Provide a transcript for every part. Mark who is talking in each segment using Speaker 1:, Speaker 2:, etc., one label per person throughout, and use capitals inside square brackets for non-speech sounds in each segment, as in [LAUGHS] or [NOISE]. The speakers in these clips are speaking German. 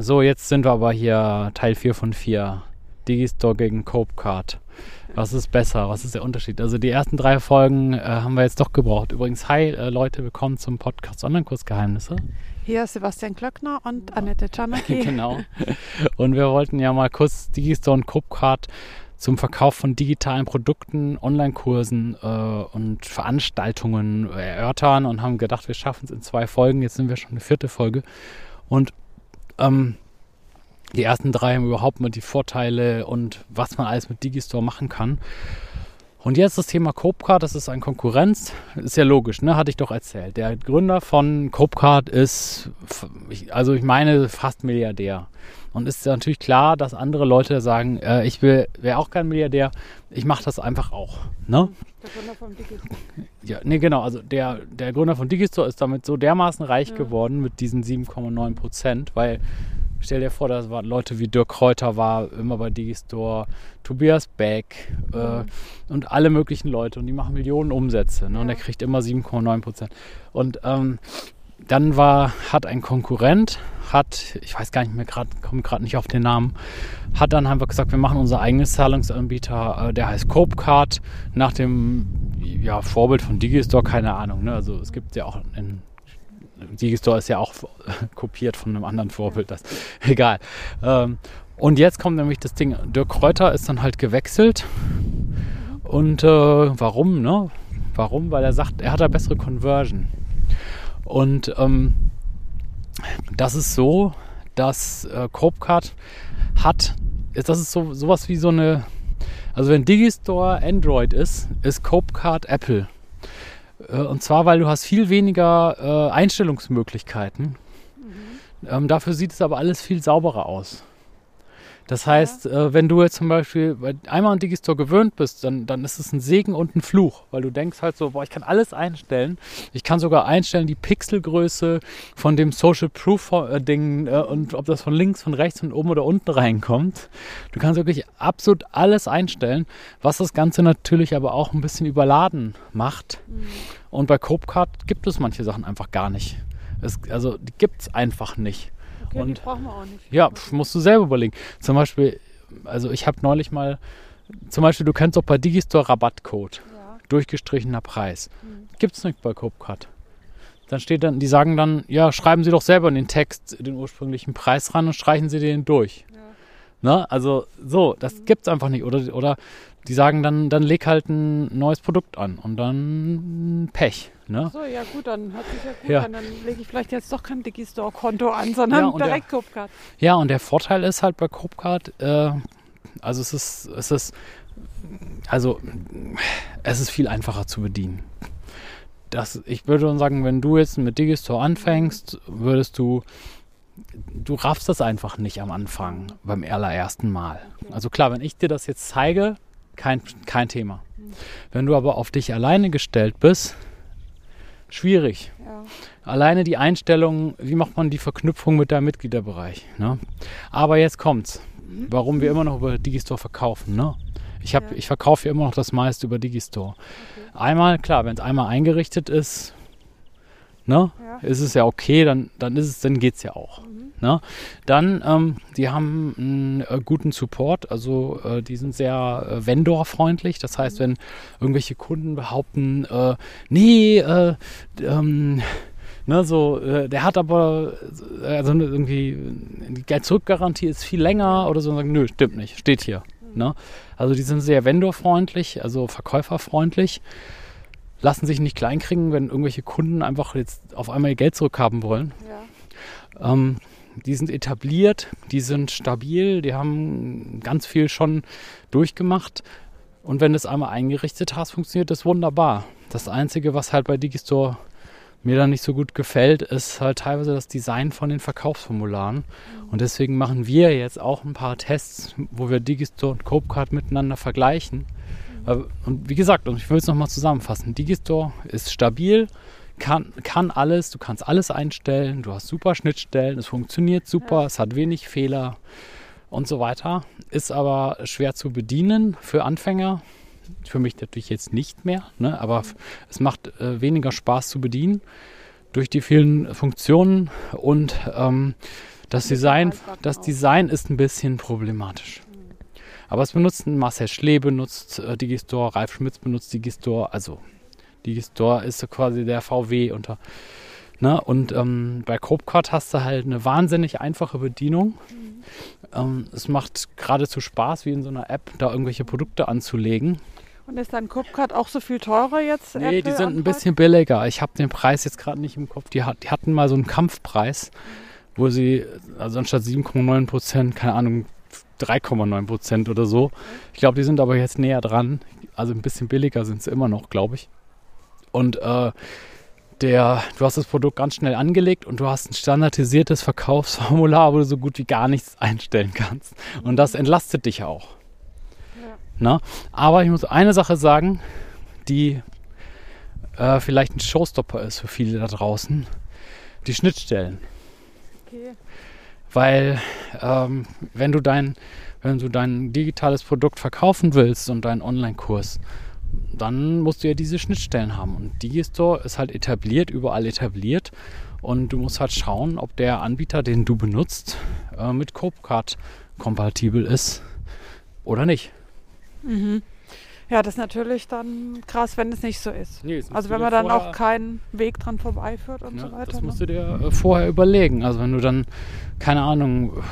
Speaker 1: So, jetzt sind wir aber hier Teil 4 von 4. Digistore gegen Copecard. Was ist besser? Was ist der Unterschied? Also die ersten drei Folgen äh, haben wir jetzt doch gebraucht. Übrigens, hi äh, Leute, willkommen zum Podcast Online-Kursgeheimnisse.
Speaker 2: Hier ist Sebastian Klöckner und Annette Czarnecki. [LAUGHS]
Speaker 1: genau. Und wir wollten ja mal kurz Digistore und Copecard zum Verkauf von digitalen Produkten, Online-Kursen äh, und Veranstaltungen erörtern und haben gedacht, wir schaffen es in zwei Folgen. Jetzt sind wir schon eine vierte Folge. Und ähm, die ersten drei haben überhaupt mal die Vorteile und was man alles mit Digistore machen kann. Und jetzt das Thema Copecard, das ist ein Konkurrenz. Ist ja logisch, ne? Hatte ich doch erzählt. Der Gründer von Copecard ist, also ich meine, fast Milliardär. Und ist natürlich klar, dass andere Leute sagen, äh, ich wäre auch kein Milliardär, ich mache das einfach auch. Ne? Der Gründer von Digistore. Ja, nee, genau. Also der, der Gründer von Digistore ist damit so dermaßen reich ja. geworden mit diesen 7,9 Prozent, weil Stell dir vor, da waren Leute wie Dirk Kräuter war immer bei Digistore, Tobias Beck äh, und alle möglichen Leute und die machen Millionen Umsätze ne? und er kriegt immer 7,9 Prozent. Und ähm, dann war, hat ein Konkurrent, hat, ich weiß gar nicht mehr gerade, komme gerade nicht auf den Namen, hat dann einfach gesagt, wir machen unser eigenes Zahlungsanbieter, äh, der heißt Copecard, nach dem ja, Vorbild von Digistore, keine Ahnung. Ne? Also es gibt ja auch in Digistore ist ja auch [LAUGHS] kopiert von einem anderen Vorbild. Das, [LAUGHS] egal. Ähm, und jetzt kommt nämlich das Ding, Dirk Kräuter ist dann halt gewechselt. Und äh, warum, ne? Warum? Weil er sagt, er hat da bessere Conversion. Und ähm, das ist so, dass äh, Copecard hat, das ist so sowas wie so eine, also wenn Digistore Android ist, ist Copecard Apple. Äh, und zwar, weil du hast viel weniger äh, Einstellungsmöglichkeiten. Mhm. Ähm, dafür sieht es aber alles viel sauberer aus. Das heißt, ja. äh, wenn du jetzt zum Beispiel einmal an Digistore gewöhnt bist, dann, dann ist es ein Segen und ein Fluch, weil du denkst halt so, boah, ich kann alles einstellen. Ich kann sogar einstellen die Pixelgröße von dem Social Proof äh, Ding äh, und ob das von links, von rechts, von oben oder unten reinkommt. Du kannst wirklich absolut alles einstellen, was das Ganze natürlich aber auch ein bisschen überladen macht. Mhm. Und bei Copecard gibt es manche Sachen einfach gar nicht. Es, also die gibt es einfach nicht.
Speaker 2: Okay, und die brauchen wir auch nicht.
Speaker 1: Ja, musst du selber überlegen. Zum Beispiel, also ich habe neulich mal, zum Beispiel, du kennst auch bei Digistore Rabattcode. Ja. Durchgestrichener Preis. Mhm. Gibt es nicht bei Copecard. Dann steht dann, die sagen dann, ja, schreiben Sie doch selber in den Text den ursprünglichen Preis ran und streichen Sie den durch. Ja. Ne? Also so, das gibt es einfach nicht. Oder, oder die sagen dann, dann leg halt ein neues Produkt an und dann Pech. Ne?
Speaker 2: So, ja gut, dann hat sich ja gut ja. an. Dann lege ich vielleicht jetzt doch kein Digistore-Konto an, sondern ja, direkt der, Copecard.
Speaker 1: Ja, und der Vorteil ist halt bei Copecard, äh, also es ist, es ist, also es ist viel einfacher zu bedienen. Das, ich würde sagen, wenn du jetzt mit Digistore anfängst, würdest du du raffst das einfach nicht am Anfang beim allerersten Mal. Also klar, wenn ich dir das jetzt zeige, kein, kein Thema. Wenn du aber auf dich alleine gestellt bist, schwierig. Ja. Alleine die Einstellung, wie macht man die Verknüpfung mit deinem Mitgliederbereich? Ne? Aber jetzt kommt's. Warum wir immer noch über Digistore verkaufen. Ne? Ich, hab, ja. ich verkaufe immer noch das meiste über Digistore. Okay. Einmal, klar, wenn es einmal eingerichtet ist, ne, ja. ist es ja okay, dann, dann ist es, dann geht's ja auch. Mhm. Ne? Dann, ähm, die haben einen äh, guten Support, also äh, die sind sehr äh, vendorfreundlich. Das heißt, mhm. wenn irgendwelche Kunden behaupten, äh, nee, äh, ähm, Ne, so, äh, der hat aber also irgendwie die Geld-Zurück-Garantie ist viel länger oder so und sagen, nö, stimmt nicht, steht hier. Mhm. Ne? Also die sind sehr vendorfreundlich, also verkäuferfreundlich lassen sich nicht kleinkriegen, wenn irgendwelche Kunden einfach jetzt auf einmal ihr Geld zurückhaben wollen. Ja. Ähm, die sind etabliert, die sind stabil, die haben ganz viel schon durchgemacht. Und wenn du es einmal eingerichtet hast, funktioniert das wunderbar. Das Einzige, was halt bei Digistore mir dann nicht so gut gefällt, ist halt teilweise das Design von den Verkaufsformularen. Mhm. Und deswegen machen wir jetzt auch ein paar Tests, wo wir Digistore und Copecard miteinander vergleichen und wie gesagt, und ich will es nochmal zusammenfassen, Digistore ist stabil, kann, kann alles, du kannst alles einstellen, du hast super Schnittstellen, es funktioniert super, ja. es hat wenig Fehler und so weiter, ist aber schwer zu bedienen für Anfänger. Für mich natürlich jetzt nicht mehr, ne? aber mhm. es macht äh, weniger Spaß zu bedienen durch die vielen Funktionen und ähm, Das Design, das Design ist ein bisschen problematisch. Aber es benutzen Marcel Schlee benutzt äh, Digistore, Ralf Schmitz benutzt Digistore, also Digistore ist quasi der VW unter. Ne? Und ähm, bei CopeCard hast du halt eine wahnsinnig einfache Bedienung. Mhm. Ähm, es macht geradezu Spaß, wie in so einer App, da irgendwelche Produkte anzulegen.
Speaker 2: Und ist dein CopeCard auch so viel teurer jetzt?
Speaker 1: Nee, Apple die sind ein bisschen billiger. Ich habe den Preis jetzt gerade nicht im Kopf. Die, hat, die, hatten mal so einen Kampfpreis, wo sie, also anstatt 7,9 Prozent, keine Ahnung, 3,9 Prozent oder so. Ich glaube, die sind aber jetzt näher dran. Also ein bisschen billiger sind sie immer noch, glaube ich. Und äh, der, du hast das Produkt ganz schnell angelegt und du hast ein standardisiertes Verkaufsformular, wo du so gut wie gar nichts einstellen kannst. Und das entlastet dich auch. Ja. Na? Aber ich muss eine Sache sagen, die äh, vielleicht ein Showstopper ist für viele da draußen. Die Schnittstellen. Okay. Weil ähm, wenn du dein wenn du dein digitales Produkt verkaufen willst und deinen Online-Kurs, dann musst du ja diese Schnittstellen haben. Und Digistore ist halt etabliert, überall etabliert. Und du musst halt schauen, ob der Anbieter, den du benutzt, äh, mit Copecard kompatibel ist oder nicht.
Speaker 2: Mhm. Ja, das ist natürlich dann krass, wenn es nicht so ist. Nee, also wenn man dann auch keinen Weg dran vorbeiführt und ja, so weiter.
Speaker 1: Das musst ne? du dir äh, vorher überlegen. Also wenn du dann, keine Ahnung,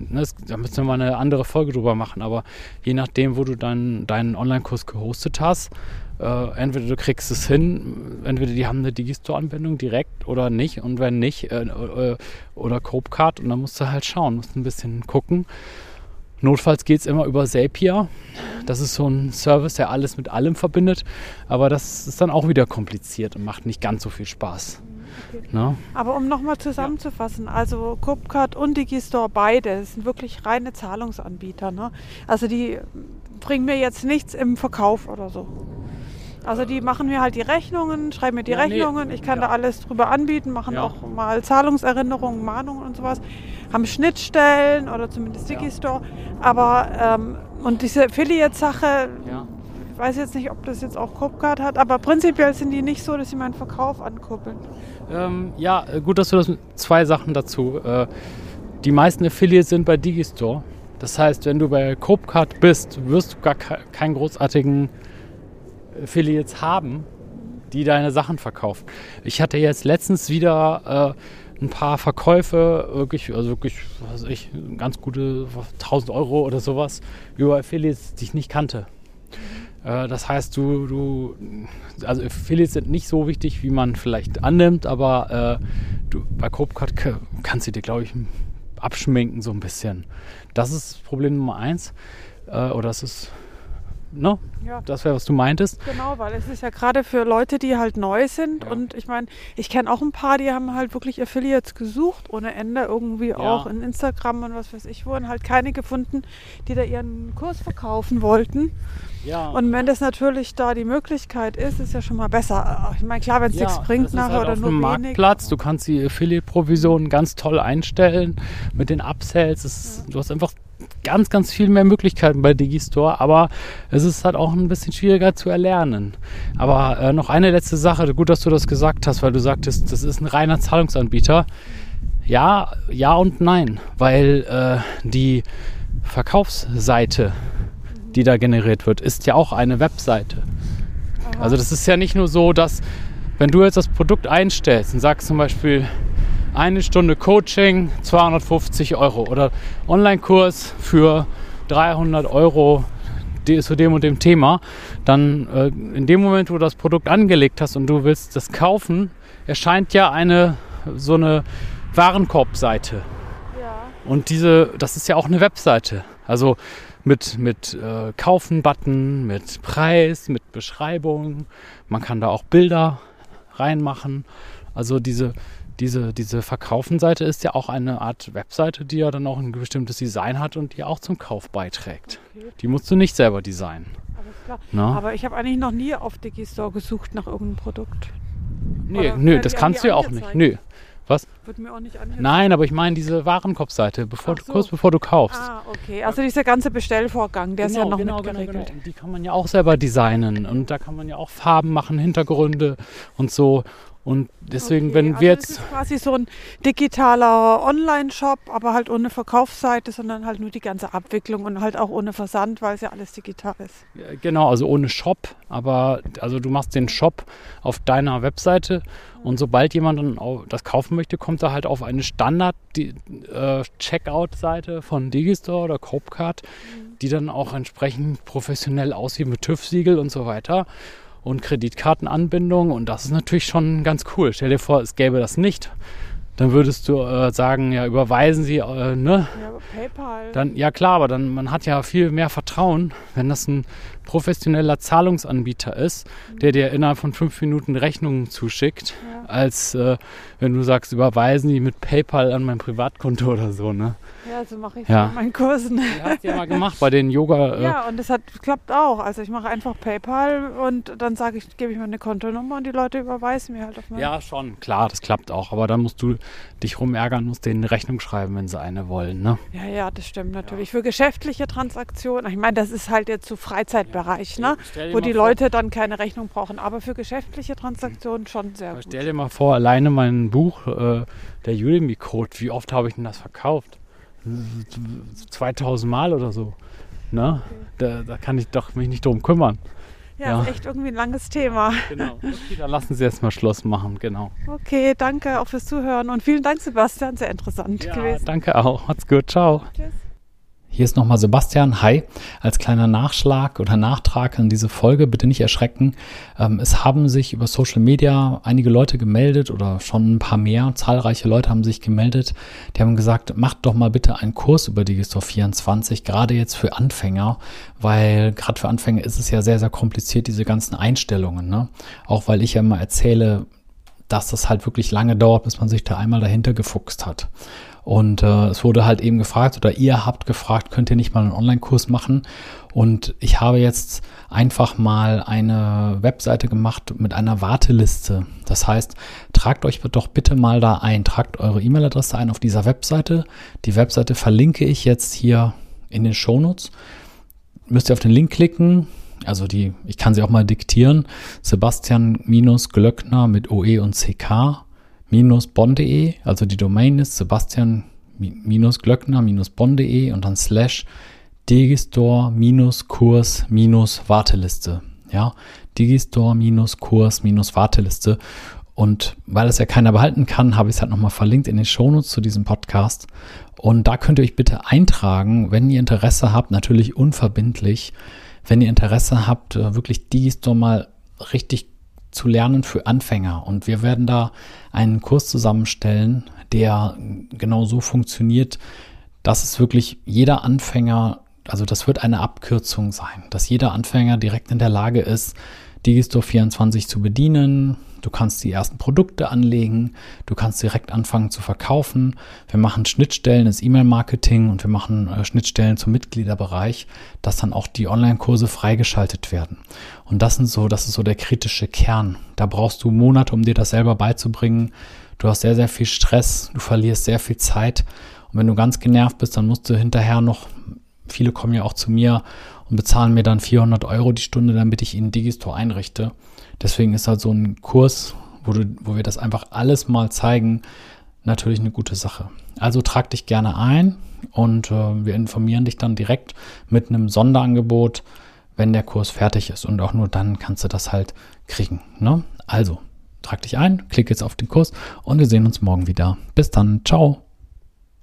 Speaker 1: ne, da müssen wir mal eine andere Folge drüber machen, aber je nachdem, wo du dann deinen Online-Kurs gehostet hast, äh, entweder du kriegst es hin, entweder die haben eine Digistore-Anwendung direkt oder nicht und wenn nicht, äh, äh, oder Copecard und dann musst du halt schauen, musst ein bisschen gucken. Notfalls geht es immer über Zapier. Das ist so ein Service, der alles mit allem verbindet. Aber das ist dann auch wieder kompliziert und macht nicht ganz so viel Spaß.
Speaker 2: Okay. Ne? Aber um nochmal zusammenzufassen, also Copcard und Digistore beide sind wirklich reine Zahlungsanbieter. Ne? Also die bringen mir jetzt nichts im Verkauf oder so. Also die machen mir halt die Rechnungen, schreiben mir die ja, Rechnungen, ich kann ja. da alles drüber anbieten, machen ja. auch mal Zahlungserinnerungen, Mahnungen und sowas, haben Schnittstellen oder zumindest Digistore. Aber ähm, und diese Affiliate-Sache, ich weiß jetzt nicht, ob das jetzt auch Copcard hat, aber prinzipiell sind die nicht so, dass sie meinen Verkauf ankuppeln.
Speaker 1: Ähm, ja, äh, gut, dass du das zwei Sachen dazu. Äh, die meisten Affiliates sind bei Digistore. Das heißt, wenn du bei Copecard bist, wirst du gar keinen großartigen Affiliates haben, die deine Sachen verkaufen. Ich hatte jetzt letztens wieder äh, ein paar Verkäufe, wirklich, also wirklich, was weiß ich, ganz gute 1000 Euro oder sowas über Affiliates, die ich nicht kannte. Äh, das heißt, du, du, also Affiliates sind nicht so wichtig, wie man vielleicht annimmt, aber äh, du, bei CopeCard kannst du dir, glaube ich, abschminken so ein bisschen. Das ist Problem Nummer eins. Äh, oder das ist Ne? Ja. Das wäre, was du meintest.
Speaker 2: Genau, weil es ist ja gerade für Leute, die halt neu sind. Ja. Und ich meine, ich kenne auch ein paar, die haben halt wirklich Affiliates gesucht, ohne Ende, irgendwie ja. auch in Instagram und was weiß ich, wurden halt keine gefunden, die da ihren Kurs verkaufen wollten. Ja. Und wenn das natürlich da die Möglichkeit ist, ist ja schon mal besser. Ich meine, klar, wenn es nichts bringt nachher halt oder nur wenig.
Speaker 1: Marktplatz, du kannst die Affiliate-Provisionen ganz toll einstellen mit den Upsells. Du hast einfach ganz, ganz viel mehr Möglichkeiten bei Digistore, aber es ist halt auch ein bisschen schwieriger zu erlernen. Aber äh, noch eine letzte Sache, gut, dass du das gesagt hast, weil du sagtest, das ist ein reiner Zahlungsanbieter. Ja, ja und nein, weil äh, die Verkaufsseite, die da generiert wird, ist ja auch eine Webseite. Also das ist ja nicht nur so, dass wenn du jetzt das Produkt einstellst und sagst zum Beispiel, eine Stunde Coaching 250 Euro oder Online-Kurs für 300 Euro zu dem und dem Thema, dann äh, in dem Moment, wo du das Produkt angelegt hast und du willst das kaufen, erscheint ja eine so eine Warenkorbseite. Ja. Und diese, das ist ja auch eine Webseite. Also mit, mit äh, Kaufen-Button, mit Preis, mit Beschreibung. Man kann da auch Bilder reinmachen. Also diese, diese, diese Verkaufenseite ist ja auch eine Art Webseite, die ja dann auch ein bestimmtes Design hat und die auch zum Kauf beiträgt. Okay. Die musst du nicht selber designen.
Speaker 2: Aber ich habe eigentlich noch nie auf Digistore gesucht nach irgendeinem Produkt.
Speaker 1: Nee, nö, das kannst du ja auch nicht. Nö. Was? Wird mir auch nicht angezeigt. Nein, aber ich meine diese Warenkorbseite, bevor, so. kurz bevor du kaufst.
Speaker 2: Ah, okay. Also dieser ganze Bestellvorgang, der genau, ist ja noch genau, nicht geregelt. Genau,
Speaker 1: Die kann man ja auch selber designen und da kann man ja auch Farben machen, Hintergründe und so. Und deswegen,
Speaker 2: Okay,
Speaker 1: wenn
Speaker 2: also
Speaker 1: wir
Speaker 2: das
Speaker 1: jetzt.
Speaker 2: ist quasi so ein digitaler Online-Shop, aber halt ohne Verkaufsseite, sondern halt nur die ganze Abwicklung und halt auch ohne Versand, weil es ja alles digital ist.
Speaker 1: Genau, also ohne Shop, aber also du machst den Shop auf deiner Webseite und sobald jemand das kaufen möchte, kommt er halt auf eine Standard-Checkout-Seite von Digistore oder Copecard, die dann auch entsprechend professionell aussieht mit TÜV-Siegel und so weiter und Kreditkartenanbindung und das ist natürlich schon ganz cool. Stell dir vor, es gäbe das nicht. Dann würdest du äh, sagen, ja, überweisen Sie, äh, ne?
Speaker 2: Ja, aber PayPal.
Speaker 1: Dann, ja klar, aber dann man hat ja viel mehr Vertrauen, wenn das ein professioneller Zahlungsanbieter ist, der dir innerhalb von fünf Minuten Rechnungen zuschickt,
Speaker 2: Ja.
Speaker 1: als äh, wenn du sagst, überweisen die mit PayPal an mein Privatkonto oder so, ne?
Speaker 2: ja, so mache ich
Speaker 1: Ja.
Speaker 2: in meinen Kursen.
Speaker 1: Du hast ja mal gemacht bei den Yoga. Äh,
Speaker 2: Ja, und das hat klappt auch. Also ich mache einfach PayPal und dann sage ich, gebe ich meine Kontonummer und die Leute überweisen mir halt auf meine.
Speaker 1: ja, schon, klar, das klappt auch. Aber dann musst du dich rumärgern, musst denen eine Rechnung schreiben, wenn sie eine wollen, ne?
Speaker 2: Ja, ja, das stimmt natürlich. Für geschäftliche Transaktionen, ich meine, das ist halt jetzt so Freizeitbereich, ne? Wo die
Speaker 1: vor-
Speaker 2: Leute dann keine Rechnung brauchen. Aber für geschäftliche Transaktionen schon sehr
Speaker 1: Aber
Speaker 2: gut.
Speaker 1: Stell dir mal vor, alleine mein Buch, äh, der Udemy-Code, wie oft habe ich denn das verkauft? 2000 Mal oder so. Ne? Da, da kann ich doch mich nicht drum kümmern.
Speaker 2: Ja,
Speaker 1: ja.
Speaker 2: ist echt irgendwie ein langes Thema.
Speaker 1: Genau. [LAUGHS] Okay, dann lassen Sie jetzt mal Schluss machen, genau.
Speaker 2: Okay, danke auch fürs Zuhören und vielen Dank, Sebastian. Sehr interessant gewesen.
Speaker 1: danke auch. Macht's gut. Ciao.
Speaker 2: Tschüss.
Speaker 1: Hier ist nochmal Sebastian. Hi. Als kleiner Nachschlag oder Nachtrag an diese Folge, bitte nicht erschrecken. Ähm, es haben sich über Social Media einige Leute gemeldet oder schon ein paar mehr. Zahlreiche Leute haben sich gemeldet. Die haben gesagt, macht doch mal bitte einen Kurs über Digistore 24, gerade jetzt für Anfänger, weil gerade für Anfänger ist es ja sehr, sehr kompliziert, diese ganzen Einstellungen. Ne? Auch weil ich ja immer erzähle, dass das halt wirklich lange dauert, bis man sich da einmal dahinter gefuchst hat. Und äh, es wurde halt eben gefragt, oder ihr habt gefragt, könnt ihr nicht mal einen Online-Kurs machen? Und ich habe jetzt einfach mal eine Webseite gemacht mit einer Warteliste. Das heißt, tragt euch doch bitte mal da ein, tragt eure E-Mail-Adresse ein auf dieser Webseite. Die Webseite verlinke ich jetzt hier in den Shownotes. Müsst ihr auf den Link klicken, also die, ich kann sie auch mal diktieren. Sebastian-Glöckner mit OE und CK minus bonn.de, also die Domain ist Sebastian-Glöckner-bonn.de und dann slash Digistore-Kurs-Warteliste. Ja, Digistore-Kurs-Warteliste. Und weil es ja keiner behalten kann, habe ich es halt nochmal verlinkt in den Shownotes zu diesem Podcast. Und da könnt ihr euch bitte eintragen, wenn ihr Interesse habt, natürlich unverbindlich, wenn ihr Interesse habt, äh, wirklich Digistore mal richtig zu lernen für Anfänger. Und wir werden da einen Kurs zusammenstellen, der genau so funktioniert, dass es wirklich jeder Anfänger, also das wird eine Abkürzung sein, dass jeder Anfänger direkt in der Lage ist, Digistore 24 zu bedienen. Du kannst die ersten Produkte anlegen, du kannst direkt anfangen zu verkaufen. Wir machen Schnittstellen ins E-Mail-Marketing und wir machen äh, Schnittstellen zum Mitgliederbereich, dass dann auch die Online-Kurse freigeschaltet werden. Und das sind so, das ist so der kritische Kern. Da brauchst du Monate, um dir das selber beizubringen. Du hast sehr, sehr viel Stress, du verlierst sehr viel Zeit. Und wenn du ganz genervt bist, dann musst du hinterher noch, viele kommen ja auch zu mir und bezahlen mir dann 400 Euro die Stunde, damit ich ihnen Digistore einrichte. Deswegen ist halt so ein Kurs, wo, du, wo wir das einfach alles mal zeigen, natürlich eine gute Sache. Also trag dich gerne ein und äh, wir informieren dich dann direkt mit einem Sonderangebot, wenn der Kurs fertig ist. Und auch nur dann kannst du das halt kriegen. Ne? Also, trag dich ein, klick jetzt auf den Kurs und wir sehen uns morgen wieder. Bis dann. Ciao.